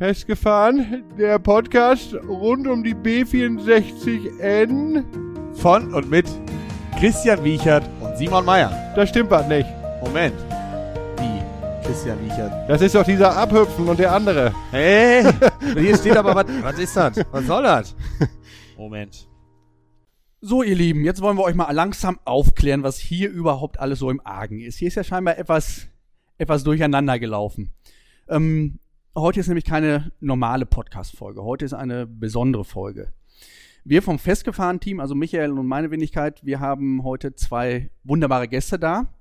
Festgefahren, der Podcast rund um die B64N. Von und mit Christian Wiechert und Simon Meyer. Das stimmt was nicht. Moment. Wie? Christian Wiechert. Das ist doch dieser Abhüpfen und der andere. Hey! Hier steht aber was. Was ist das? Was soll das? Moment. So, ihr Lieben, jetzt wollen wir euch mal langsam aufklären, was hier überhaupt alles so im Argen ist. Hier ist ja scheinbar etwas, etwas durcheinander gelaufen. Ähm, heute ist nämlich keine normale Podcast-Folge. Heute ist eine besondere Folge. Wir vom Festgefahren-Team, also Michael und meine Wenigkeit, wir haben heute zwei wunderbare Gäste da.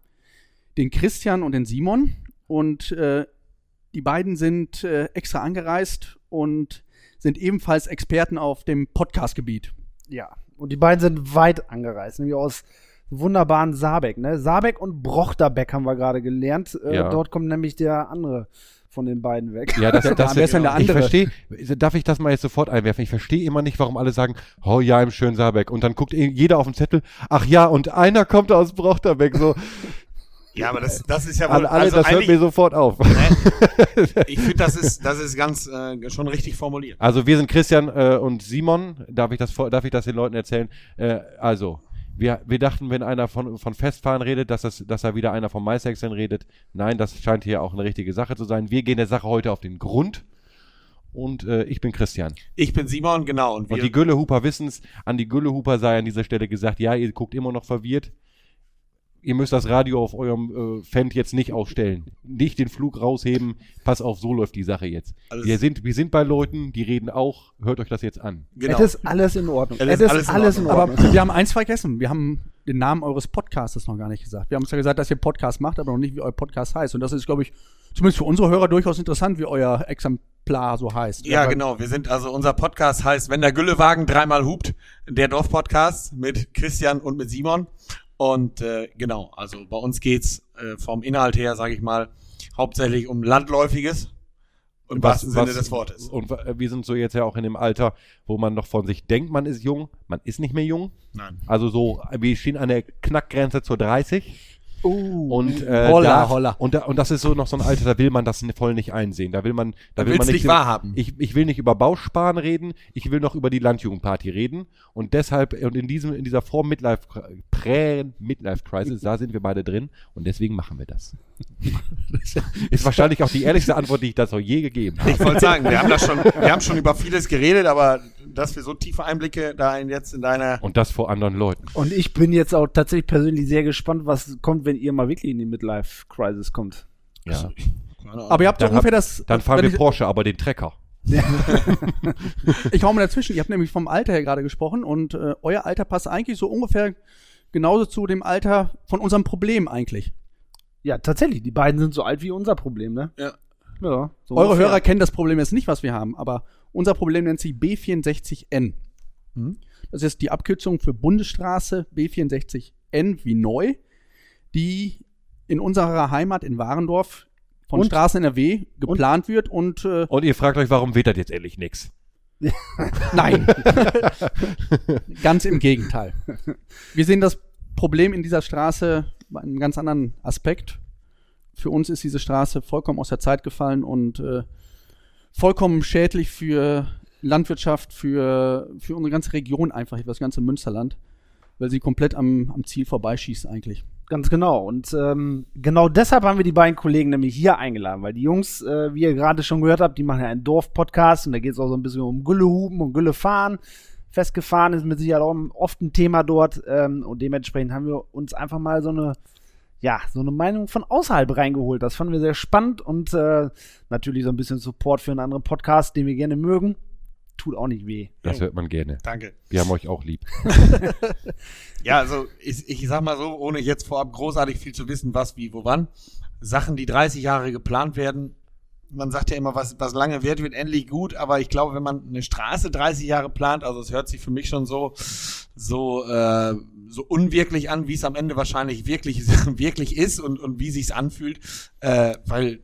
Den Christian und den Simon. Und äh, die beiden sind äh, extra angereist und sind ebenfalls Experten auf dem Podcast-Gebiet. Ja, und die beiden sind weit angereist, nämlich aus wunderbaren Saarbeck. Ne? Saarbeck und Brochterbeck haben wir gerade gelernt. Äh, Ja. Dort kommt nämlich der andere von den beiden weg. Ja, das, das, Wer ist denn der Ich andere? verstehe, darf ich das mal jetzt sofort einwerfen? Ich verstehe immer nicht, warum alle sagen, oh ja, im schönen Saarbeck. Und dann guckt eh jeder auf den Zettel, ach ja, und einer kommt aus Brochterbeck. So, Ja, aber das, das ist ja wohl. an alle, also das hört mir sofort auf. ich finde, das ist, das ist ganz äh, schon richtig formuliert. Also wir sind Christian äh, und Simon. Darf ich das vor, darf ich das den Leuten erzählen? Äh, also wir, wir dachten, wenn einer von, von Festfahren redet, dass, das, dass da wieder einer von MySexen redet. Nein, das scheint hier auch eine richtige Sache zu sein. Wir gehen der Sache heute auf den Grund. Und äh, ich bin Christian. Ich bin Simon, genau. Und wir, Und die Güllehuper wissen's. An die Güllehuper sei an dieser Stelle gesagt, ja, ihr guckt immer noch verwirrt. Ihr müsst das Radio auf eurem äh, Fendt jetzt nicht ausstellen. Nicht den Flug rausheben. Pass auf, so läuft die Sache jetzt. Alles- wir, sind, wir sind bei Leuten, die reden auch. Hört euch das jetzt an. genau. Es ist alles in Ordnung. Es Es ist alles in alles in Ordnung. Ordnung. Aber wir haben eins vergessen. Wir haben den Namen eures Podcastes noch gar nicht gesagt. Wir haben zwar gesagt, dass ihr Podcast macht, aber noch nicht, wie euer Podcast heißt. Und das ist, glaube ich, zumindest für unsere Hörer durchaus interessant, wie euer Exemplar so heißt. Ja, Aber- genau. Wir sind also unser Podcast heißt, wenn der Güllewagen dreimal hupt, der Dorfpodcast mit Christian und mit Simon. Und äh, genau, also bei uns geht's äh, vom Inhalt her, sage ich mal, hauptsächlich um landläufiges im wahrsten Sinne des Wortes. Und wa- wir sind so jetzt ja auch in dem Alter, wo man noch von sich denkt, man ist jung. Man ist nicht mehr jung. Nein. Also so, wir stehen an der Knackgrenze zur 30. Uh, Und, äh, holla, da, holla. Und, da, und das ist so noch so ein Alter, da will man das voll nicht einsehen. Da will man, da will man nicht, nicht wahrhaben. Ich, ich will nicht über Bausparen reden, ich will noch über die Landjugendparty reden. Und deshalb, und in diesem, in dieser Vor-Midlife, Prä-Midlife-Crisis, da sind wir beide drin. Und deswegen machen wir das. ist wahrscheinlich auch die ehrlichste Antwort, die ich dazu je gegeben habe. Ich wollte sagen, wir haben das schon, wir haben schon über vieles geredet, aber dass wir so tiefe Einblicke da in jetzt in deiner Und das vor anderen Leuten. Und ich bin jetzt auch tatsächlich persönlich sehr gespannt, was kommt, wenn ihr mal wirklich in die Midlife-Crisis kommt. Ja. aber ihr habt so Dann, ungefähr hab, das. dann fahren wir Porsche, aber den Trecker. Ich hau mal dazwischen. Ihr habt nämlich vom Alter her gerade gesprochen und äh, euer Alter passt eigentlich so ungefähr genauso zu dem Alter von unserem Problem eigentlich. Ja, tatsächlich. Die beiden sind so alt wie unser Problem, ne? Ja. Ja. So Eure ungefähr. Hörer kennen das Problem jetzt nicht, was wir haben, aber unser Problem nennt sich B64N. Das ist die Abkürzung für Bundesstraße B64N wie neu, die in unserer Heimat in Warendorf von Und? Straßen NRW geplant wird und äh, Und ihr fragt euch, warum weht das jetzt endlich nix? nein, ganz im Gegenteil. Wir sehen das Problem in dieser Straße bei einem ganz anderen Aspekt. Für uns ist diese Straße vollkommen aus der Zeit gefallen und äh, vollkommen schädlich für Landwirtschaft, für, für unsere ganze Region einfach, für das ganze Münsterland, weil sie komplett am, am Ziel vorbeischießt eigentlich. Ganz genau. Und ähm, genau deshalb haben wir die beiden Kollegen nämlich hier eingeladen, weil die Jungs, äh, wie ihr gerade schon gehört habt, die machen ja einen Dorf-Podcast und da geht es auch so ein bisschen um Güllehupen und Güllefahren. Festgefahren ist mit Sicherheit auch oft ein Thema dort ähm, und dementsprechend haben wir uns einfach mal so eine, ja, so eine Meinung von außerhalb reingeholt. Das fanden wir sehr spannend und äh, natürlich so ein bisschen Support für einen anderen Podcast, den wir gerne mögen. Tut auch nicht weh. Das hört man gerne. Danke. Wir haben euch auch lieb. Ja, also ich, ich sag mal so, ohne jetzt vorab großartig viel zu wissen, was, wie, wo, wann. Sachen, die 30 Jahre geplant werden. Man sagt ja immer, was, was lange wird, wird endlich gut, aber ich glaube, wenn man eine Straße 30 Jahre plant, also es hört sich für mich schon so, so, äh, so unwirklich an, wie es am Ende wahrscheinlich wirklich, wirklich ist und, und wie sich's anfühlt, äh, weil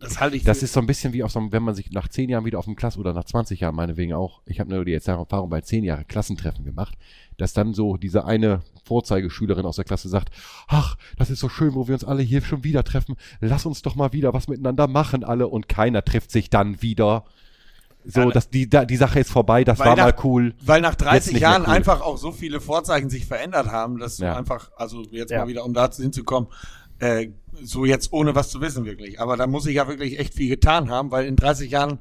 das halte ich Das ist so ein bisschen wie auf so einem, wenn man sich nach zehn Jahren wieder auf dem Klasse oder nach 20 Jahren meinetwegen auch, ich habe nur die Erfahrung bei zehn Jahre Klassentreffen gemacht, dass dann so diese eine Vorzeigeschülerin aus der Klasse sagt, ach, das ist so schön, wo wir uns alle hier schon wieder treffen, lass uns doch mal wieder was miteinander machen alle und keiner trifft sich dann wieder. So, Ja, dass die, die Sache ist vorbei, das war mal nach- cool. Weil nach Jetzt 30 nicht mehr Jahren cool. einfach auch so viele Vorzeichen sich verändert haben, dass Ja. einfach, also jetzt Ja. mal wieder, um dazu hinzukommen, äh, so jetzt ohne was zu wissen wirklich. Aber da muss ich ja wirklich echt viel getan haben, weil in 30 Jahren,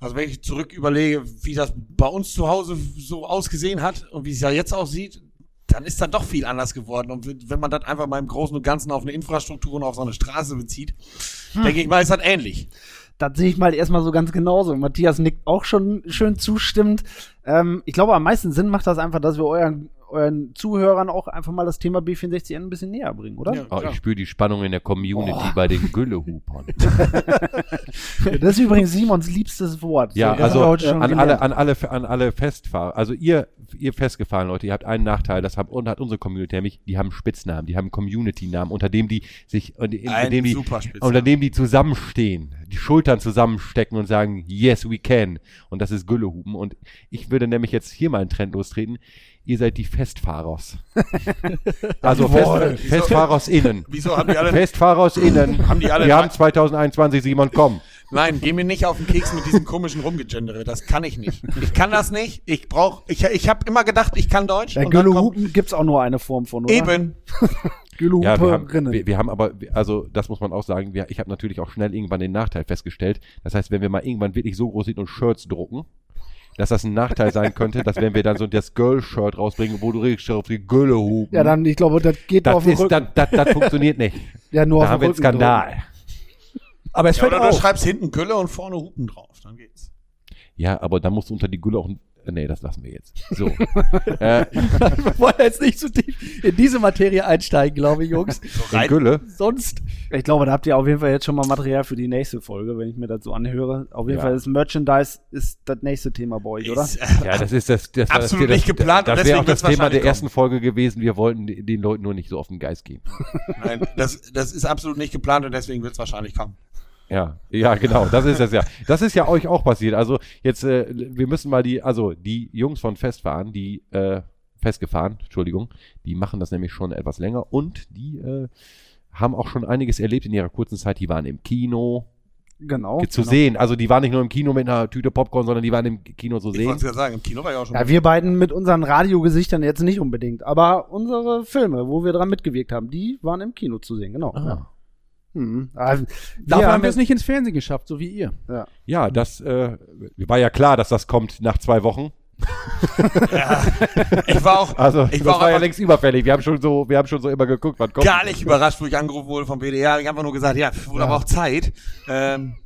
also wenn ich zurück überlege, wie das bei uns zu Hause so ausgesehen hat und wie es ja jetzt aussieht, dann ist da doch viel anders geworden. Und wenn man das einfach mal im Großen und Ganzen auf eine Infrastruktur und auf so eine Straße bezieht, Hm. denke ich mal, ist das ähnlich. Das sehe ich mal erstmal so ganz genauso. Matthias nickt auch schon schön zustimmend. Ähm, ich glaube, am meisten Sinn macht das einfach, dass wir euren, euren Zuhörern auch einfach mal das Thema B64N ein bisschen näher bringen, oder? Ja. Oh, ich spüre die Spannung in der Community bei den Güllehupern. Das ist übrigens Simons liebstes Wort. Ja, haben also wir heute schon an gelernt. alle, an alle, an alle Festfahrer. Also ihr, ihr festgefahren Leute, ihr habt einen Nachteil, das hat, und hat unsere Community nämlich, die haben Spitznamen, die haben Community-Namen, unter dem die sich, unter dem die, unter dem die zusammenstehen, die Schultern zusammenstecken und sagen, yes, we can. Und das ist Güllehupen. Und ich würde nämlich jetzt hier mal einen Trend lostreten. Ihr seid die Festfahrers. also. Fest, Festfahrers innen. Wieso haben die alle Festfahrers innen. Haben die alle Wir haben 2021, Simon, komm. Nein, geh mir nicht auf den Keks mit diesem komischen Rumgegendere. Das kann ich nicht. Ich kann das nicht. Ich brauch, ich, ich habe immer gedacht, ich kann Deutsch. Bei Güllehupen gibt's auch nur eine Form von, oder? Eben. Ja, wir haben, wir, wir haben aber, also das muss man auch sagen, wir, ich habe natürlich auch schnell irgendwann den Nachteil festgestellt. Das heißt, wenn wir mal irgendwann wirklich so groß sind und Shirts drucken, dass das ein Nachteil sein könnte, dass wenn wir dann so das Girl-Shirt rausbringen, wo du richtig auf die Gülle hupen, ja, dann, ich glaube, das geht auf das, den ist, Rücken. das, das, das funktioniert nicht. ja, nur Da auf haben wir einen Skandal. Aber es Ja, fällt oder du auf. schreibst hinten Gülle und vorne Hupen drauf. Dann geht's. Ja, aber dann musst du unter die Gülle auch ein, nee, das lassen wir jetzt. So. äh, Wir wollen jetzt nicht so tief in diese Materie einsteigen, glaube ich, Jungs. in Gülle. Sonst. Ich glaube, da habt ihr auf jeden Fall jetzt schon mal Material für die nächste Folge, wenn ich mir das so anhöre. Auf jeden Ja. Fall ist Merchandise ist das nächste Thema bei euch, oder? Ist, äh, Ja, das ist das, das Absolut das, nicht geplant und Das wäre auch deswegen das Thema der wahrscheinlich ersten Folge gewesen. Wir wollten den Leuten nur nicht so auf den Geist gehen. Nein, das, das ist absolut nicht geplant und deswegen wird's wahrscheinlich kommen. Ja, ja, genau, das ist es ja. Das ist ja euch auch passiert. Also jetzt, äh, wir müssen mal die, also die Jungs von Festfahren, die äh, festgefahren, Entschuldigung, die machen das nämlich schon etwas länger und die äh, haben auch schon einiges erlebt in ihrer kurzen Zeit. Die waren im Kino Genau. zu genau. sehen. Also die waren nicht nur im Kino mit einer Tüte Popcorn, sondern die waren im Kino zu Ich sehen. wollte gerade sagen, im Kino war ich auch schon. Ja, wir beiden mit unseren Radiogesichtern jetzt nicht unbedingt, aber unsere Filme, wo wir dran mitgewirkt haben, die waren im Kino zu sehen, genau. Ja. Mhm. Ah, Dafür haben wir es nicht ins Fernsehen geschafft, so wie ihr. Ja, das äh, war ja klar, dass das kommt nach zwei Wochen. ich war auch, Also ich das war, auch war ja längst überfällig. Wir haben schon so, wir haben schon so immer geguckt, wann kommt. gar nicht überrascht, wo ich angerufen wurde vom WDR. Ich habe einfach nur gesagt, ja, wurde aber auch Zeit. Ähm,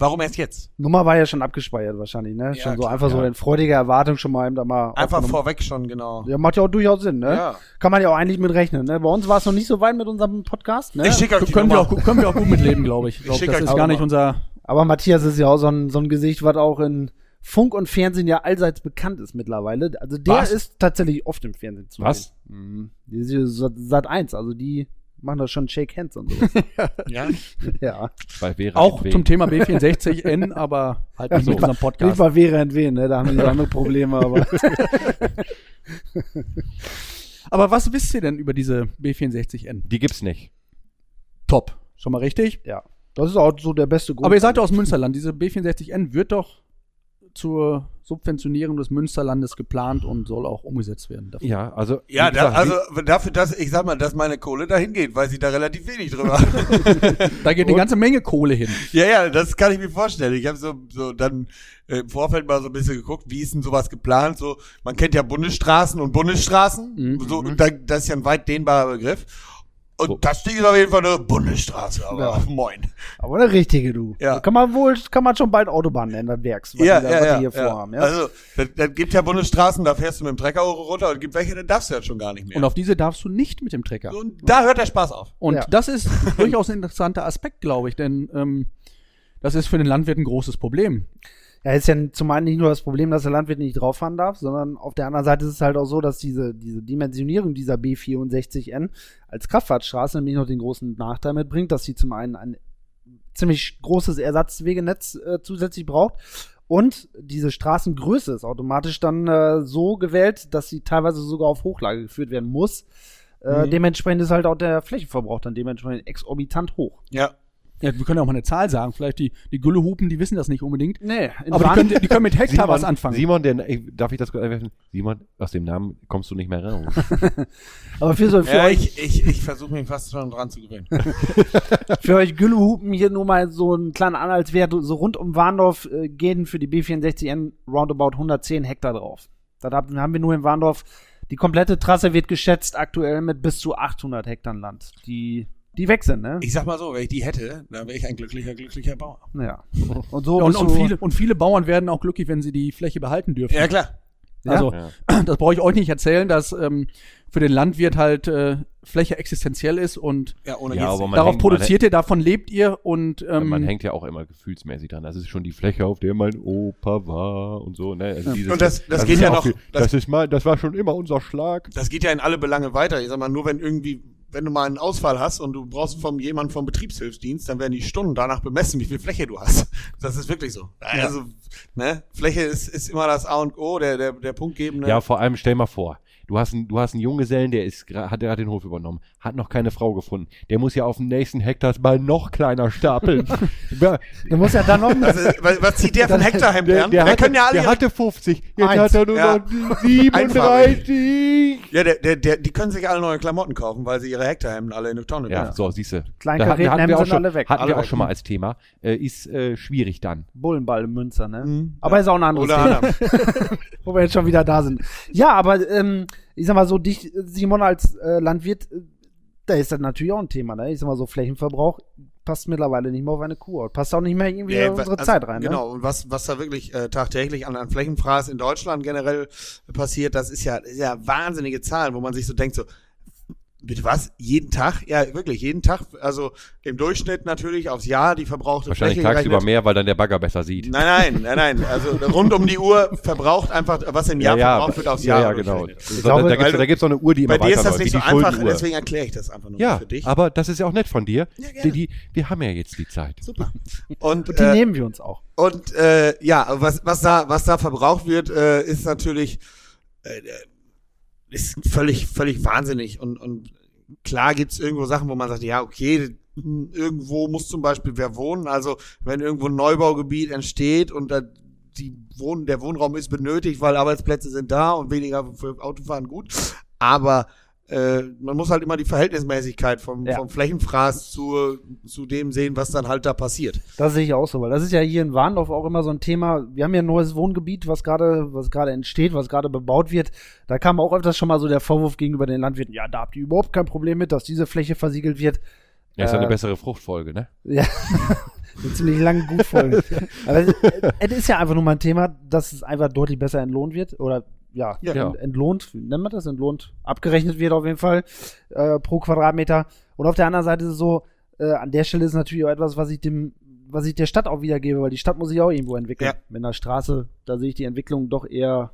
warum erst jetzt? Nummer war ja schon abgespeichert wahrscheinlich, ne? Ja, schon so klar, einfach so ja. in freudiger Erwartung schon mal eben da mal Einfach vorweg schon, genau. Ja, macht ja auch durchaus Sinn, ne? Ja. Kann man ja auch eigentlich mit rechnen, ne? Bei uns war es noch nicht so weit mit unserem Podcast, ne? Ich schicke euch die Können wir, auch, können wir auch gut mitleben, glaube ich. Ich glaube, schick das ist gar nicht unser. Aber Matthias ist ja auch so ein, so ein Gesicht, was auch in Funk und Fernsehen ja allseits bekannt ist mittlerweile. Also der Was? ist tatsächlich oft im Fernsehen zu Was? sehen. Mhm. Sat 1, also die machen da schon Shake Hands und sowas. Ja. ja. Bei Vera Auch zum Thema B64N, aber halt nicht Ja, mit unserem Nicht Podcast. mal wäre entwen, ne? Da haben die so andere Probleme, aber. Aber was wisst ihr denn über diese B64N? Die gibt's nicht. Top. Schon mal richtig? ja. Das ist auch so der beste Grund. Aber ihr seid doch aus Münsterland. Diese B64N wird doch zur Subventionierung des Münsterlandes geplant und soll auch umgesetzt werden. Dafür. Ja, also. Ja, da, gesagt, also dafür, dass ich sag mal, dass meine Kohle dahin geht, weiß ich da relativ wenig drüber. Da geht eine ganze Menge Kohle hin. ja, ja, das kann ich mir vorstellen. Ich habe so, so dann äh, im Vorfeld mal so ein bisschen geguckt, wie ist denn sowas geplant? So, man kennt ja Bundesstraßen und Bundesstraßen. Mhm. So, und da, das ist ja ein weit dehnbarer Begriff. Und das Ding ist auf jeden Fall eine Bundesstraße, aber Ja. moin. Aber eine richtige, du. Ja. Kann man wohl, kann man schon bald Autobahn nennen, das Werks, was Ja, die, da- ja, was ja, die hier ja. vorhaben, ja. Also, das, das gibt ja Bundesstraßen, da fährst du mit dem Trecker runter und gibt welche, da darfst du ja schon gar nicht mehr. Und auf diese darfst du nicht mit dem Trecker. und da hört der Spaß auf. Und Ja. das ist durchaus ein interessanter Aspekt, glaube ich, denn ähm, das ist für den Landwirt ein großes Problem. Ja, ist ja zum einen nicht nur das Problem, dass der Landwirt nicht drauffahren darf, sondern auf der anderen Seite ist es halt auch so, dass diese, diese Dimensionierung dieser B64N als Kraftfahrtstraße nämlich noch den großen Nachteil mitbringt, dass sie zum einen ein ziemlich großes Ersatzwegenetz äh, zusätzlich braucht. Und diese Straßengröße ist automatisch dann äh, so gewählt, dass sie teilweise sogar auf Hochlage geführt werden muss. Äh, Mhm. Dementsprechend ist halt auch der Flächenverbrauch dann dementsprechend exorbitant hoch. Ja. Ja, wir können ja auch mal eine Zahl sagen. Vielleicht die, die Güllehupen, die wissen das nicht unbedingt. Nee, in Aber die können, die können mit Hektar was anfangen. Simon, der, ich, darf ich das kurz einwerfen? Simon, aus dem Namen kommst du nicht mehr raus. aber für, so, für ja euch, ich ich, ich versuche mich fast schon dran zu gewöhnen. für euch Güllehupen hier nur mal so ein kleiner Anhaltswert. So rund um Warndorf äh, gehen für die B64N roundabout 110 Hektar drauf. Da haben haben wir nur in Warndorf. Die komplette Trasse wird geschätzt aktuell mit bis zu 800 Hektar Land, die, die weg sind, ne? Ich sag mal so, wenn ich die hätte, dann wäre ich ein glücklicher, glücklicher Bauer. Ja. Und so Ja, und, und, viele, und viele Bauern werden auch glücklich, wenn sie die Fläche behalten dürfen. Ja, klar. Ja? Also, Ja. das brauche ich euch nicht erzählen, dass ähm, für den Landwirt halt äh, Fläche existenziell ist und Ja, ohne Ja, aber man darauf hängt- produziert ihr, davon lebt ihr und ähm, man hängt ja auch immer gefühlsmäßig dran. Das ist schon die Fläche, auf der mein Opa war und so. Ne? Also dieses, Und das- das geht ist ja noch- viel- das- Das, ist mal, das war schon immer unser Schlag. Das geht ja in alle Belange weiter. Ich sag mal, nur wenn irgendwie, wenn du mal einen Ausfall hast und du brauchst vom jemanden vom Betriebshilfsdienst, dann werden die Stunden danach bemessen, wie viel Fläche du hast. Das ist wirklich so. Also, ne, Fläche ist, ist immer das A und O, der, der, der punktgebende. Ja, vor allem stell mal vor, du hast einen, du hast einen Junggesellen, der ist, hat, hat den Hof übernommen, hat noch keine Frau gefunden. Der muss ja auf dem nächsten Hektar mal noch kleiner stapeln. Du musst ja dann noch Also, was, was zieht der von Hektarheim der, an? der, Der hatte, können ja alle der hatte 50, jetzt Eins. hat er nur Ja. noch 37. Ja, der, der, der, die können sich alle neue Klamotten kaufen, weil sie ihre Hektarhemden alle in eine Tonne Ja, werfen. so, siehst du. Kleinkarätenhemden wir auch sind schon, alle weg. Hatten Alle wir auch schon mal als Thema. Äh, ist äh, schwierig dann. Bullenball in Münster, ne? Mhm. Aber Ja. ist auch ein anderes Oder Thema, wo wir jetzt schon wieder da sind. Ja, aber ähm, ich sag mal so, dich, Simon, als äh, Landwirt, äh, da ist das natürlich auch ein Thema, ne? Ich sag mal so, Flächenverbrauch passt mittlerweile nicht mehr auf eine Kuh. Passt auch nicht mehr irgendwie Ja, in unsere also, Zeit rein, ne? Genau, und was, was da wirklich äh, tagtäglich an, an Flächenfraß in Deutschland generell passiert, das ist ja, ist ja wahnsinnige Zahlen, wo man sich so denkt, so, bitte was? Jeden Tag? Ja, wirklich, jeden Tag. Also im Durchschnitt natürlich aufs Jahr die verbrauchte Wahrscheinlich Fläche tagsüber gerechnet. mehr, weil dann der Bagger besser sieht. Nein, nein, nein, nein. Also rund um die Uhr verbraucht einfach, was im Jahr verbraucht wird aufs Jahr. Ja, ja, genau. So, glaube, da du- da gibt's auch eine Uhr, die immer Bei dir ist das nicht so die einfach, deswegen erkläre ich das einfach nur Ja, für dich. aber das ist ja auch nett von dir. Ja, gerne. die, die, wir haben ja jetzt die Zeit. Super. Und, Und die äh, nehmen wir uns auch. Und äh, ja, was, was da, was da verbraucht wird, äh, ist natürlich äh, ist völlig, völlig wahnsinnig. Und, und klar gibt's irgendwo Sachen, wo man sagt, ja, okay, irgendwo muss zum Beispiel wer wohnen. Also wenn irgendwo ein Neubaugebiet entsteht und da die Wohn der Wohnraum ist benötigt, weil Arbeitsplätze sind da und weniger für Autofahren gut. Aber äh, man muss halt immer die Verhältnismäßigkeit vom, Ja. vom Flächenfraß zu, zu dem sehen, was dann halt da passiert. Das sehe ich auch so, weil das ist ja hier in Warndorf auch immer so ein Thema. Wir haben ja ein neues Wohngebiet, was gerade, was gerade entsteht, was gerade bebaut wird. Da kam auch öfters schon mal so der Vorwurf gegenüber den Landwirten, ja, da habt ihr überhaupt kein Problem mit, dass diese Fläche versiegelt wird. Ja, ist ja eine Äh, bessere Fruchtfolge, ne? Ja, eine ziemlich lange Gutfolge. Aber es, es ist ja einfach nur mal ein Thema, dass es einfach deutlich besser entlohnt wird oder ja, Ja. ent- entlohnt, wie nennt man das? Entlohnt, abgerechnet wird auf jeden Fall äh, pro Quadratmeter. Und auf der anderen Seite ist es so, äh, an der Stelle ist natürlich auch etwas, was ich dem, was ich der Stadt auch wiedergebe, weil die Stadt muss sich auch irgendwo entwickeln. Ja. Mit einer Straße, da sehe ich die Entwicklung doch eher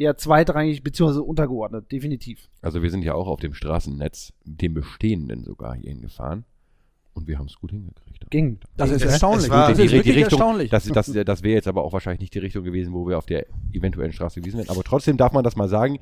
eher zweitrangig beziehungsweise untergeordnet, definitiv. Also wir sind ja auch auf dem Straßennetz, dem bestehenden sogar hierhin gefahren. Und wir haben es gut hingekriegt. Ging. das ist erstaunlich. das die, ist die, wirklich Richtung, erstaunlich. das, das, das wäre jetzt aber auch wahrscheinlich nicht die Richtung gewesen, wo wir auf der eventuellen Straße gewesen wären. Aber trotzdem darf man das mal sagen,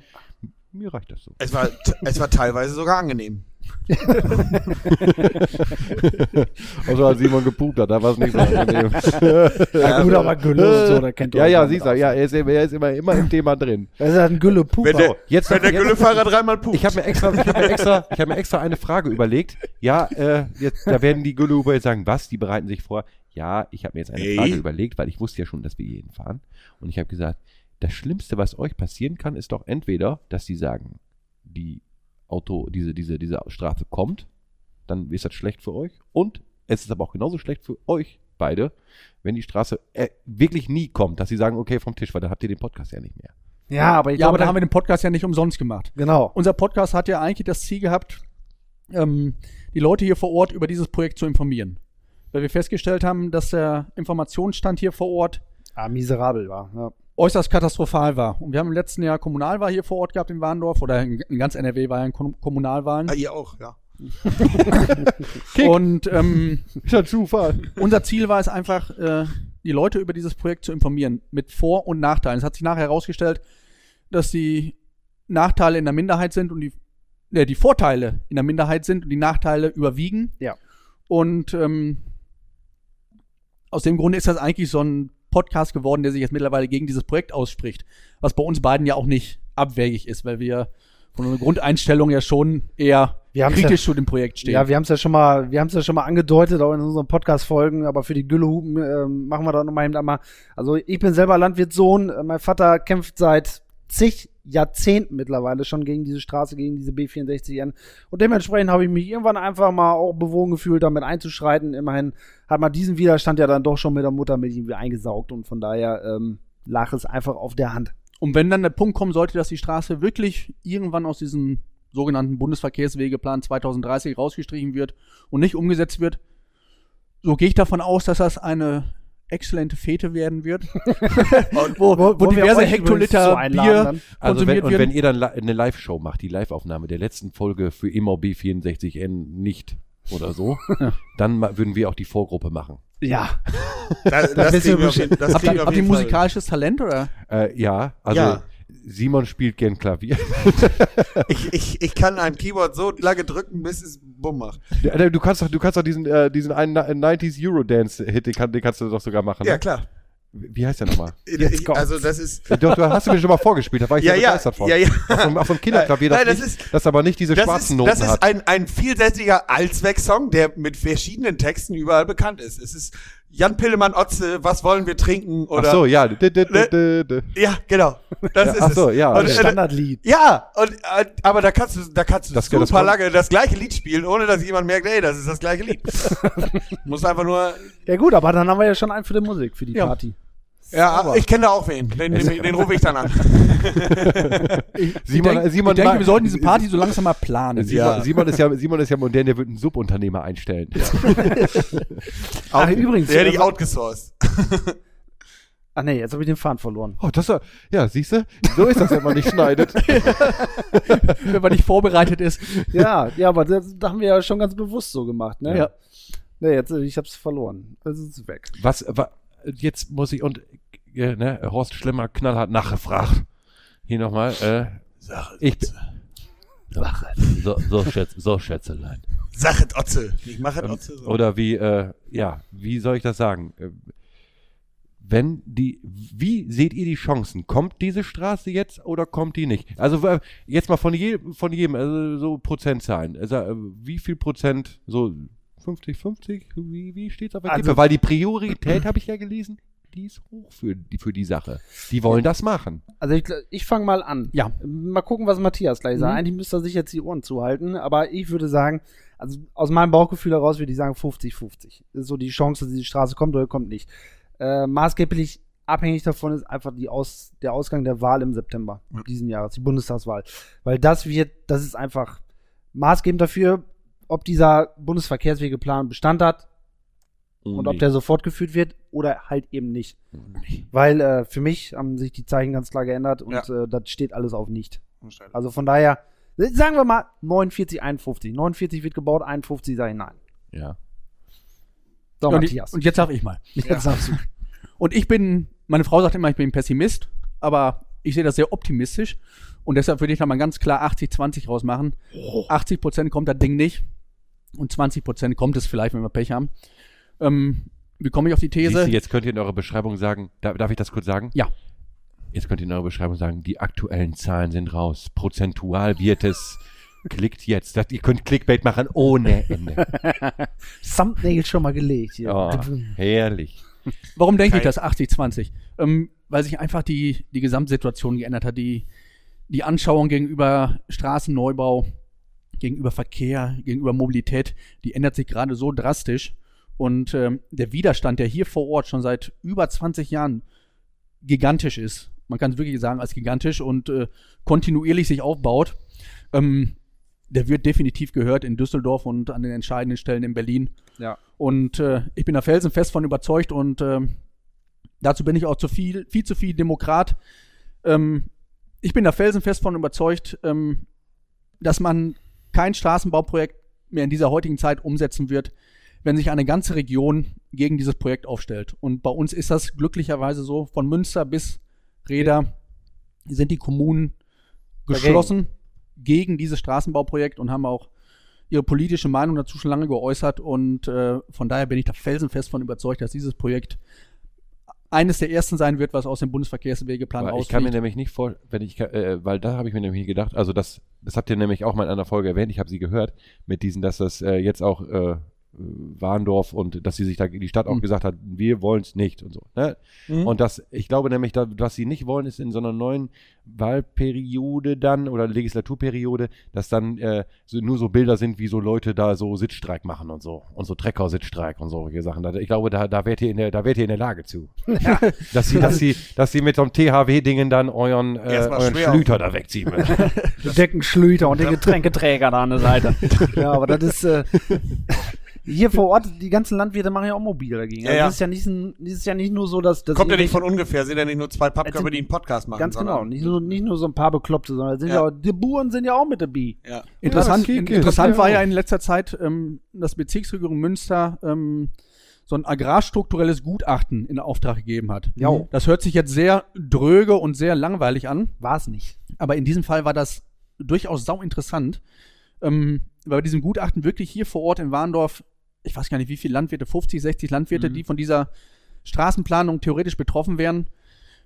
mir reicht das so. Es war, es war teilweise sogar angenehm. Außer als Simon gepupt hat, da war es nicht so angenehm. Ja, gut, aber Gülle und so, da kennt ihr ja, ja, siehst du, ja, er ist, er ist immer, immer im Thema drin. Das ist halt ein gülle puper Wenn der, jetzt- wenn der jetzt- Güllefahrer dreimal pupt. Ich habe mir extra, ich habe mir extra, ich habe mir extra eine Frage überlegt. Ja, äh, jetzt, da werden die Güllehuber jetzt sagen, was? Die bereiten sich vor. Ja, ich habe mir jetzt eine. Frage überlegt, weil ich wusste ja schon, dass wir hierhin fahren. Und ich habe gesagt, das Schlimmste, was euch passieren kann, ist doch entweder, dass die sagen, die Auto, diese, diese, diese Straße kommt, dann ist das schlecht für euch. Und es ist aber auch genauso schlecht für euch beide, wenn die Straße äh, wirklich nie kommt, dass sie sagen, okay, vom Tisch, weil dann habt ihr den Podcast ja nicht mehr. Ja, aber ich ja, aber glaube, da haben wir den Podcast ja nicht umsonst gemacht. genau. Unser Podcast hat ja eigentlich das Ziel gehabt, ähm, die Leute hier vor Ort über dieses Projekt zu informieren. Weil wir festgestellt haben, dass der Informationsstand hier vor Ort Ah, miserabel war. Ja. Äußerst katastrophal war. Und wir haben im letzten Jahr Kommunalwahl hier vor Ort gehabt in Warndorf oder in, in ganz NRW war ja in Kom Kommunalwahlen. ah, ihr auch, ja. Und ähm, Zufall. unser Ziel war es einfach, äh, die Leute über dieses Projekt zu informieren, mit Vor- und Nachteilen. Es hat sich nachher herausgestellt, dass die Nachteile in der Minderheit sind und die, äh, die Vorteile in der Minderheit sind und die Nachteile überwiegen. Ja. Und ähm, aus dem Grunde ist das eigentlich so ein Podcast geworden, der sich jetzt mittlerweile gegen dieses Projekt ausspricht. Was bei uns beiden ja auch nicht abwägig ist, weil wir von unserer Grundeinstellung ja schon eher kritisch zu dem Projekt stehen. Ja, wir haben es ja schon mal, wir haben es ja schon mal angedeutet, auch in unseren Podcast-Folgen, aber für die Güllehupen ähm, machen wir da nochmal eben einmal. Also ich bin selber Landwirtssohn, äh, mein Vater kämpft seit zig Jahrzehnten mittlerweile schon gegen diese Straße, gegen diese B64N. Und dementsprechend habe ich mich irgendwann einfach mal auch bewogen gefühlt, damit einzuschreiten. Immerhin hat man diesen Widerstand ja dann doch schon mit der Muttermilch irgendwie eingesaugt und von daher ähm, lag es einfach auf der Hand. Und wenn dann der Punkt kommen sollte, dass die Straße wirklich irgendwann aus diesem sogenannten Bundesverkehrswegeplan 2030 rausgestrichen wird und nicht umgesetzt wird, so gehe ich davon aus, dass das eine exzellente Fete werden wird, wo, wo wir diverse Hektoliter so Bier dann? Also wenn, konsumiert und werden. wenn ihr dann eine Live-Show macht, die Live-Aufnahme der letzten Folge für Imau B64N nicht oder so, dann würden wir auch die Vorgruppe machen. Ja, Das, das bist kriegen wir auf jeden, das habt kriegen habt ihr musikalisches Talent oder? Äh, ja, also Ja. Simon spielt gern Klavier. Ich, ich, ich kann ein Keyboard so lange drücken, bis es Bumm macht. Ja, du kannst doch, du kannst doch diesen, äh, diesen einen 90s Eurodance-Hit, den, kann, den kannst du doch sogar machen. Ja, ne? klar. Wie heißt der nochmal? Ich, kommt's. also das ist. Doch, du hast du mir schon mal vorgespielt, da war ich Ja, sehr ja, begeistert von. ja, ja. Auf einem- auf einem Kinderklavier, das, Nein, das nicht, ist- das aber nicht diese schwarzen ist, Noten das ist hat. ein, ein vielsätziger Allzweck-Song, der mit verschiedenen Texten überall bekannt ist. Es ist Jan Pillemann Otze, was wollen wir trinken? Oder Ach so, ja. D- d- d- d- d- Ja, genau. Das Ja, ist ach so, es. ja. Und, Okay. äh, Standardlied. ja, und, äh, aber da kannst du, da kannst du Das- super das lange das gleiche Lied spielen, ohne dass jemand merkt, ey, das ist das gleiche Lied. Muss einfach nur, Ja gut, aber dann haben wir ja schon einen für die Musik, für die Ja. Party. Ja, Sauber. ich kenne da auch wen. Den, den, den rufe ich dann an. Ich, Simon- ich, denk, Simon ich denke, wir sollten diese Party so langsam mal planen. Simon, Ja. Simon, ist ja, Simon ist ja modern, der wird einen Subunternehmer einstellen. Ach, übrigens. Der hätte ich äh, outgesourced. Ach nee, jetzt habe ich den Faden verloren. Oh, das war, ja, siehst du? So ist das, wenn man nicht schneidet. wenn man nicht vorbereitet ist. ja, ja, aber das, das haben wir ja schon ganz bewusst so gemacht, ne? Ja. Nee, jetzt, ich hab's verloren. Es ist weg. Was, wa, jetzt muss ich, und, äh, ne, Horst Schlemmer knallhart nachgefragt. Hier nochmal, äh, ich bin, so, so, Schätz, so Schätzelein. Sachet Otze. Ich mache es Otze. So. Oder wie, äh, ja, wie soll ich das sagen? Äh, Wenn die, wie seht ihr die Chancen? Kommt diese Straße jetzt oder kommt die nicht? Also jetzt mal von, je, von jedem, also so Prozentzahlen. Also, äh, wie viel Prozent, so 50, 50? Wie, wie steht's auf der Also- Kippe? Weil die Priorität, habe ich ja gelesen, die ist hoch für die, für die Sache. Die wollen das machen. Also ich, ich fange mal an. Ja. Mal gucken, was Matthias gleich sagt. Mhm. Eigentlich müsste er sich jetzt die Ohren zuhalten, aber ich würde sagen, also aus meinem Bauchgefühl heraus würde ich sagen 50-50. Das ist so die Chance, dass die Straße kommt oder kommt nicht. Äh, maßgeblich abhängig davon ist einfach die Aus, der Ausgang der Wahl im September diesen Jahres, die Bundestagswahl. Weil das wird, das ist einfach maßgebend dafür, ob dieser Bundesverkehrswegeplan Bestand hat und ob der so fortgeführt wird oder halt eben nicht. Weil äh, für mich haben sich die Zeichen ganz klar geändert und Ja. äh, das steht alles auf nicht. Also von daher, äh, sagen wir mal 49, 51. 49 wird gebaut, 51 sage ich nein. Ja. So, und, Matthias. und jetzt sag ich mal. jetzt sagst du. Und ich bin, meine Frau sagt immer, ich bin Pessimist, aber ich sehe das sehr optimistisch. Und deshalb würde ich da mal ganz klar 80-20 rausmachen. 80 Prozent kommt das Ding nicht. Und 20 Prozent kommt es vielleicht, wenn wir Pech haben. Ähm, wie komme ich auf die These? du, jetzt könnt ihr in eurer Beschreibung sagen, darf, darf ich das kurz sagen? Ja. Jetzt könnt ihr in eurer Beschreibung sagen, die aktuellen Zahlen sind raus. Prozentual wird es. Klickt jetzt. Das, ihr könnt Clickbait machen ohne Ende. Thumbnail schon mal gelegt. Oh, herrlich. Warum denke ich das 80-20? Ähm, weil sich einfach die, die Gesamtsituation geändert hat. Die, die Anschauung gegenüber Straßenneubau, gegenüber Verkehr, gegenüber Mobilität, die ändert sich gerade so drastisch. Und ähm, der Widerstand, der hier vor Ort schon seit über 20 Jahren gigantisch ist, man kann es wirklich sagen als gigantisch und äh, kontinuierlich sich aufbaut, ähm, der wird definitiv gehört in Düsseldorf und an den entscheidenden Stellen in Berlin. Ja. Und äh, ich bin da felsenfest von überzeugt und ähm, dazu bin ich auch zu viel, viel zu viel Demokrat. Ähm, ich bin da felsenfest von überzeugt, ähm, dass man kein Straßenbauprojekt mehr in dieser heutigen Zeit umsetzen wird, wenn sich eine ganze Region gegen dieses Projekt aufstellt. Und bei uns ist das glücklicherweise so, von Münster bis Reda sind die Kommunen geschlossen gegen dieses Straßenbauprojekt und haben auch ihre politische Meinung dazu schon lange geäußert. Und äh, von daher bin ich da felsenfest von überzeugt, dass dieses Projekt eines der ersten sein wird, was aus dem Bundesverkehrswegeplan Aber ich kann mir nämlich nicht vor, wenn ich, äh, weil da habe ich mir nämlich gedacht, also das, das habt ihr nämlich auch mal in einer Folge erwähnt, ich habe sie gehört, mit diesen, dass das äh, jetzt auch äh, Warndorf und dass sie sich da die Stadt auch Mhm. gesagt hat, wir wollen es nicht und so. Ne? Mhm. Und das, ich glaube nämlich, da, was sie nicht wollen, ist in so einer neuen Wahlperiode dann oder Legislaturperiode, dass dann äh, so, nur so Bilder sind, wie so Leute da so Sitzstreik machen und so und so Trecker-Sitzstreik und solche Sachen. Da, ich glaube, da, da wärt ihr in der, da wärt ihr in der Lage zu, dass sie, dass sie, dass sie mit so einem THW-Dingen dann euren, äh, euren Schlüter da wegziehen. müssen. Den Deckenschlüter und den Getränketräger da an der Seite. ja, aber das ist äh, hier vor Ort, die ganzen Landwirte machen ja auch mobil dagegen. Ja, also ja. Das ist ja nicht, das ist ja nicht nur so, dass das Kommt ja nicht von ungefähr, sind ja nicht nur zwei Pappkörper, sind- die einen Podcast machen. ganz genau, nicht nur, nicht nur so ein paar Bekloppte, sondern sind ja. Ja. auch, die Buren sind ja auch mit dabei. Ja. Interessant, geht, interessant war ja in letzter Zeit, ähm, dass Bezirksregierung Münster ähm, so ein agrarstrukturelles Gutachten in Auftrag gegeben hat. Ja. Das hört sich jetzt sehr dröge und sehr langweilig an, War es nicht. aber in diesem Fall war das durchaus sau interessant, ähm, weil bei diesem Gutachten wirklich hier vor Ort in Warndorf, ich weiß gar nicht wie viele Landwirte, 50, 60 Landwirte, Mhm. die von dieser Straßenplanung theoretisch betroffen wären,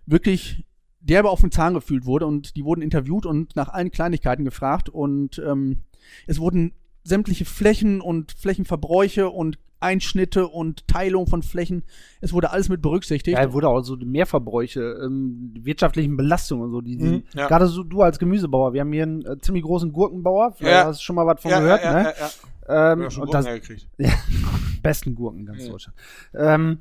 wirklich derbe auf den Zahn gefühlt wurde und die wurden interviewt und nach allen Kleinigkeiten gefragt und ähm, es wurden sämtliche Flächen und Flächenverbräuche und Einschnitte und Teilung von Flächen, es wurde alles mit berücksichtigt. Ja, wurde auch so die Mehrverbräuche, ähm, die wirtschaftlichen Belastungen und so, die, die Mhm, ja. gerade so du als Gemüsebauer, wir haben hier einen äh, ziemlich großen Gurkenbauer, vielleicht Ja. hast du schon mal was von Ja, gehört, ja, ne? ja, ja. Ähm, Ja, schon und Gurken das hergekriegt. besten Gurken in ganz Ja. Deutschland. Ähm,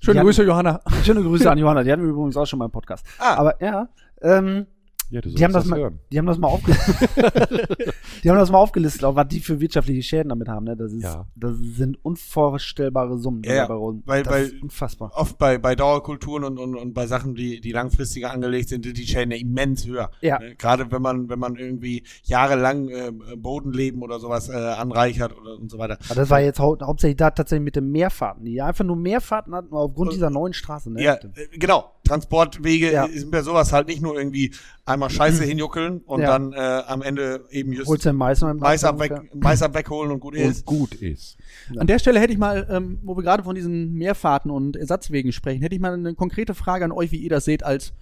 Schöne Grüße, Johanna. hatten- schöne Grüße an Johanna, die hatten wir übrigens auch schon mal im Podcast. Ah. Aber ja, ähm, Ja, du die haben das, sollst mal, hören. die haben das mal aufgelistet. die haben das mal aufgelistet, auch was die für wirtschaftliche Schäden damit haben. Ne? Das, ist, Ja. das sind unvorstellbare Summen. Ja, Weil- das weil- ist unfassbar. Oft bei, bei Dauerkulturen und, und, und bei Sachen, die, die langfristiger angelegt sind, sind die Schäden ja immens höher. Ja. Ne? Gerade wenn man, wenn man irgendwie jahrelang äh, Bodenleben oder sowas äh, anreichert oder und so weiter. Aber das war jetzt hau hauptsächlich da tatsächlich mit den Mehrfahrten, die einfach nur Mehrfahrten hatten aufgrund dieser neuen Straße. Ne? Ja, äh, genau. Transportwege Ja. sind bei sowas halt nicht nur irgendwie einmal Scheiße hinjuckeln und Ja. dann äh, am Ende eben just Holst du den Mais Mais, Abgang, abweg, Mais abwegholen und gut Und ist. gut ist. An der Stelle hätte ich mal, ähm, wo wir gerade von diesen Mehrfahrten und Ersatzwegen sprechen, hätte ich mal eine konkrete Frage an euch, wie ihr das seht als,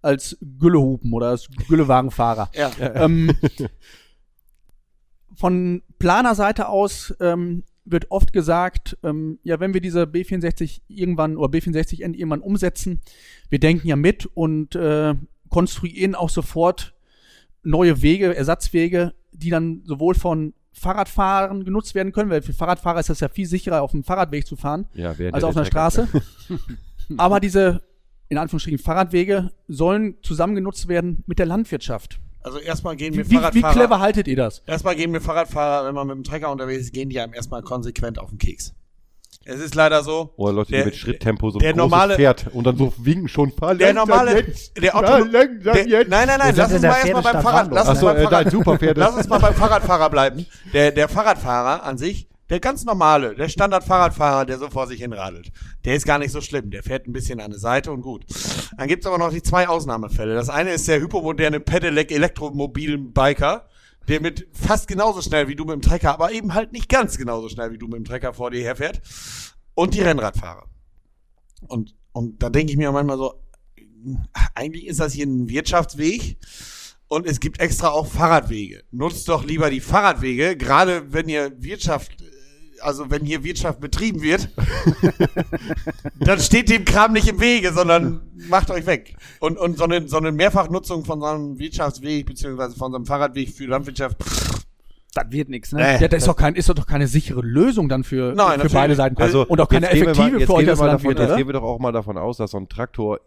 als Güllehupen oder als Güllewagenfahrer. Ja. ähm, von Planerseite aus ähm, wird oft gesagt, ähm, ja, wenn wir diese B64 irgendwann oder B64 N irgendwann umsetzen, wir denken ja mit und äh, konstruieren auch sofort neue Wege, Ersatzwege, die dann sowohl von Fahrradfahrern genutzt werden können, weil für Fahrradfahrer ist das ja viel sicherer, auf dem Fahrradweg zu fahren, Ja, als auf einer Straße. Aber diese, in Anführungsstrichen, Fahrradwege sollen zusammen genutzt werden mit der Landwirtschaft. Also erstmal gehen wir Wie, wie, wie Fahrradfahrer. clever haltet ihr das? Erstmal gehen wir Fahrradfahrer, wenn man mit dem Trecker unterwegs ist, gehen die einem erstmal konsequent auf den Keks. Es ist leider so. Oder Leute, die Der- mit Schritttempo so der normale- Pferd und dann so winken schon, Der normale, jetzt. der langsam der, jetzt. nein, nein, nein, lass uns mal der erstmal beim Fahrrad, lass uns, beim äh, Fahrrad dein Superpferd. lass uns mal beim Fahrradfahrer bleiben. Der, der Fahrradfahrer an sich, der ganz normale, der Standard-Fahrradfahrer, der so vor sich hin radelt, der ist gar nicht so schlimm. Der fährt ein bisschen an die Seite und gut. Dann gibt's aber noch die zwei Ausnahmefälle. Das eine ist der hypomoderne Pedelec elektromobilen Biker, der mit fast genauso schnell wie du mit dem Trecker, aber eben halt nicht ganz genauso schnell wie du mit dem Trecker vor dir herfährt. Und die Rennradfahrer. Und, und da denke ich mir manchmal so, eigentlich ist das hier ein Wirtschaftsweg und es gibt extra auch Fahrradwege. Nutzt doch lieber die Fahrradwege, gerade wenn ihr Wirtschaft, also wenn hier Wirtschaft betrieben wird, dann steht dem Kram nicht im Wege, sondern macht euch weg. Und, und so eine, so eine Mehrfachnutzung von so einem Wirtschaftsweg, beziehungsweise von so einem Fahrradweg für Landwirtschaft, Das wird nichts, ne? Nee. Ja, das ist doch, kein, ist doch keine sichere Lösung dann für, Nein, für beide. Seiten. Also, und auch keine effektive mal, jetzt für euch gehen wir als mal Landwirt, davon, Jetzt gehen wir doch auch mal davon aus, dass so ein Traktor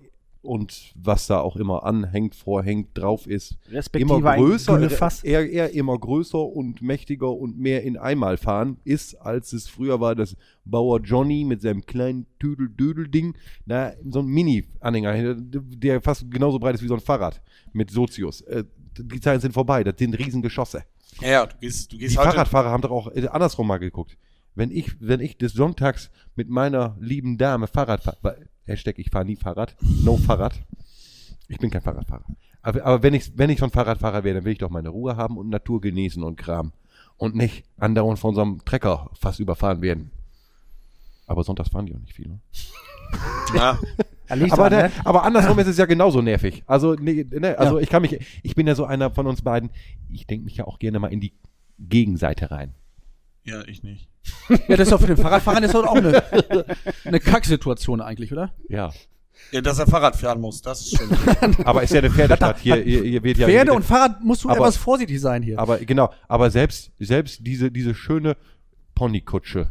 und was da auch immer anhängt, vorhängt, drauf ist, Respektive immer größer, Güllefass. eher, eher immer größer und mächtiger und mehr in einmal fahren ist, als es früher war, dass Bauer Johnny mit seinem kleinen Tüdel-Dödel-Ding, na, so ein Mini-Anhänger, der fast genauso breit ist wie so ein Fahrrad mit Sozius. Äh, Die Zeiten sind vorbei, das sind Riesengeschosse. Ja, ja, du gehst, du Die gehst heute. Fahrradfahrer haben doch auch äh, andersrum mal geguckt. Wenn ich, wenn ich des Sonntags mit meiner lieben Dame Fahrrad fahre, Hashtag ich fahre nie Fahrrad, no Fahrrad. Ich bin kein Fahrradfahrer. Aber, aber wenn ich, wenn ich schon Fahrradfahrer wäre, dann will ich doch meine Ruhe haben und Natur genießen und Kram. Und nicht andauernd von so einem Trecker fast überfahren werden. Aber sonntags fahren die auch nicht viel. Ne? Ja. Aber, ne? aber andersrum ist es ja genauso nervig. Also, nee, ne, also Ja. ich kann mich, ich bin ja so einer von uns beiden, ich denke mich ja auch gerne mal in die Gegenseite rein. ja, ich nicht. Ja, das ist doch für den Fahrradfahrer das ist doch auch eine, eine Kacksituation eigentlich, oder? Ja. Ja, dass er Fahrrad fahren muss, das ist schon. Aber ist ja eine Pferdestadt. Hier, hier, hier wird ja. Pferde und Fahrrad musst du Aber- etwas vorsichtig sein hier. Aber genau, aber selbst, selbst diese, diese schöne Ponykutsche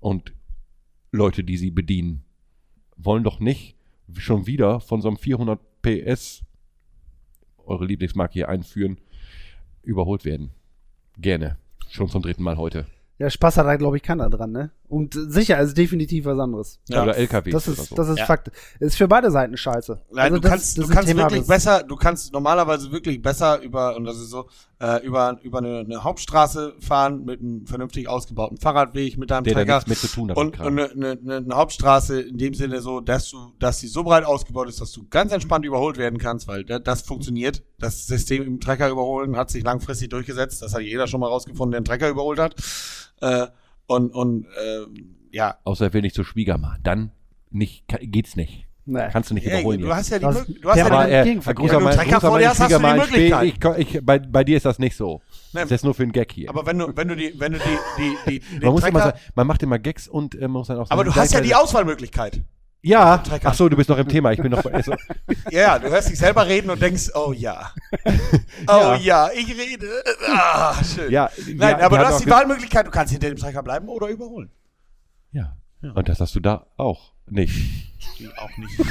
und Leute, die sie bedienen, wollen doch nicht schon wieder von so einem 400 PS, eure Lieblingsmarke hier einführen, überholt werden. Gerne. Schon zum dritten Mal heute. Ja, Spaß hat da, glaube ich, keiner dran, ne? Und sicher, ist definitiv was anderes. Ja. Oder LKWs Das oder ist, so. das ist Ja. Fakt. Ist für beide Seiten scheiße. Nein, Also du das- kannst, das du ist ein kannst Thema, wirklich besser, du kannst normalerweise wirklich besser über, und das ist so, äh, über, über eine, eine Hauptstraße fahren mit einem vernünftig ausgebauten Fahrradweg, mit deinem der Trecker. nichts mit zu tun hat. Und, und eine, eine, eine, Hauptstraße in dem Sinne so, dass du, dass sie so breit ausgebaut ist, dass du ganz entspannt überholt werden kannst, weil da, das funktioniert. Das System im Trecker überholen hat sich langfristig durchgesetzt. Das hat jeder schon mal rausgefunden, der einen Trecker überholt hat. Äh, und und äh, ja, Außer er will nicht zur Schwiegerma. Dann nicht, geht's nicht. Nee. Kannst du nicht ja, überholen. du jetzt. hast ja die, Das- Mög- du hast der ja aber er, Gegenverkehr. Wenn du mein- Trecker vor dir hast, hast du die Möglichkeit. ich, ich, bei, bei dir ist das nicht so. Ne. Das ist nur für einen Gag hier. aber wenn du wenn du die wenn du die die, die den man muss immer Trecker, sagen, man macht immer Gags und äh, man muss dann auch aber sagen, du hast ja die Auswahlmöglichkeit. Ja, ach so, du bist noch im Thema. Ich bin noch. Also, Ja, ja, du hörst dich selber reden und denkst, oh ja. Oh ja, ich rede. Ah, schön. ja, Nein, ja, aber du hast die Wahlmöglichkeit, du kannst hinter dem Trecker bleiben oder überholen. Ja. Und das hast du da auch nicht. Auch nicht.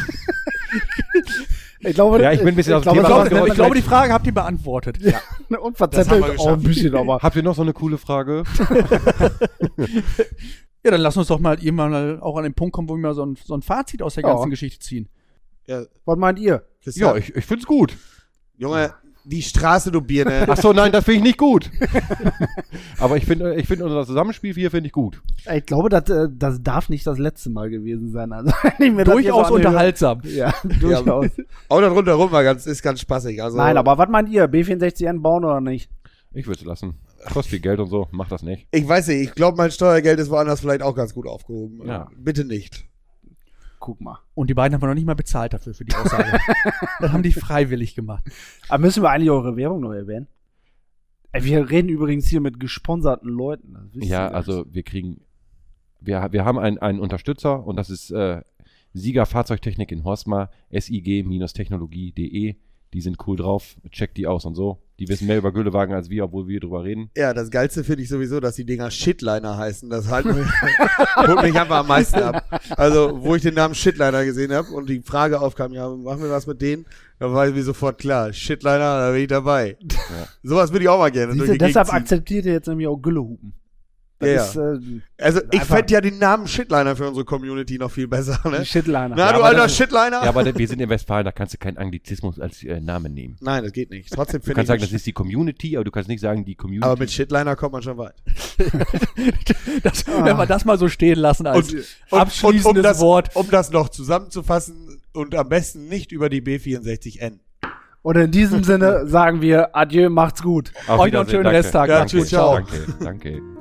Ich glaube, Ja, ich bin ein bisschen dem glaube, Thema Ich glaube, ich die Frage habt ihr beantwortet. Ja. Haben wir auch ein bisschen, aber. Habt ihr noch so eine coole Frage? Ja, dann lass uns doch mal irgendwann mal auch an den Punkt kommen, wo wir mal so ein, so ein Fazit aus der Ja. ganzen Geschichte ziehen. Ja, Was meint ihr? Christian, Ja, ich, ich find's gut. Junge, die Straße, du Birne. Ach so, nein, das finde ich nicht gut. Aber ich finde, ich finde unser Zusammenspiel hier finde ich gut. Ich glaube, das, äh, das darf nicht das letzte Mal gewesen sein. Also, wenn ich mir das hier Durchaus so anhöre- unterhaltsam. Ja, durchaus. Auch da rundherum war ganz, ist ganz spaßig. Also, Nein, aber was meint ihr? B64N bauen oder nicht? Ich würde es lassen. Kostet viel Geld und so, mach das nicht. Ich weiß nicht, ich glaube, mein Steuergeld ist woanders vielleicht auch ganz gut aufgehoben. Ja. Bitte nicht. Guck mal. Und die beiden haben wir noch nicht mal bezahlt dafür, für die Aussage. das haben die freiwillig gemacht. Aber müssen wir eigentlich eure Werbung noch erwähnen? Ey, wir reden übrigens hier mit gesponserten Leuten. Ja, also wir kriegen, wir, wir haben einen, einen Unterstützer und das ist äh, Sieger Fahrzeugtechnik in Horstmar, sig-technologie.de. Die sind cool drauf, checkt die aus und so. Die wissen mehr über Güllewagen als wir, obwohl wir drüber reden. Ja, das Geilste finde ich sowieso, dass die Dinger Shitliner heißen. Das halt mich, holt mich einfach am meisten ab. Also, wo ich den Namen Shitliner gesehen habe und die Frage aufkam, ja, machen wir was mit denen? Da war mir sofort klar, Shitliner, da bin ich dabei. Sowas würde ich auch mal gerne Siehst durch du, die Gegend deshalb akzeptiert ihr jetzt nämlich auch Güllehupen. Ja, ist äh, Also, ich fände ja den Namen Shitliner für unsere Community noch viel besser, ne? die Shitliner. Na, Ja, du alter Shitliner? Ja, aber wir sind in Westfalen, da kannst du keinen Anglizismus als äh, Namen nehmen. Nein, das geht nicht. Trotzdem Du finde ich. kannst sagen, das ist die Community, aber du kannst nicht sagen, die Community. aber mit Shitliner kommt man schon weit. Das, Wenn wir das mal so stehen lassen als abschließendes um das, Wort. Um das noch zusammenzufassen und am besten nicht über die B64N. Und in diesem Sinne sagen wir Adieu, macht's gut. Auf Euch noch einen Wiedersehen, schönen danke. Resttag. Ja, Macht's tschüss, ciao. Danke, danke.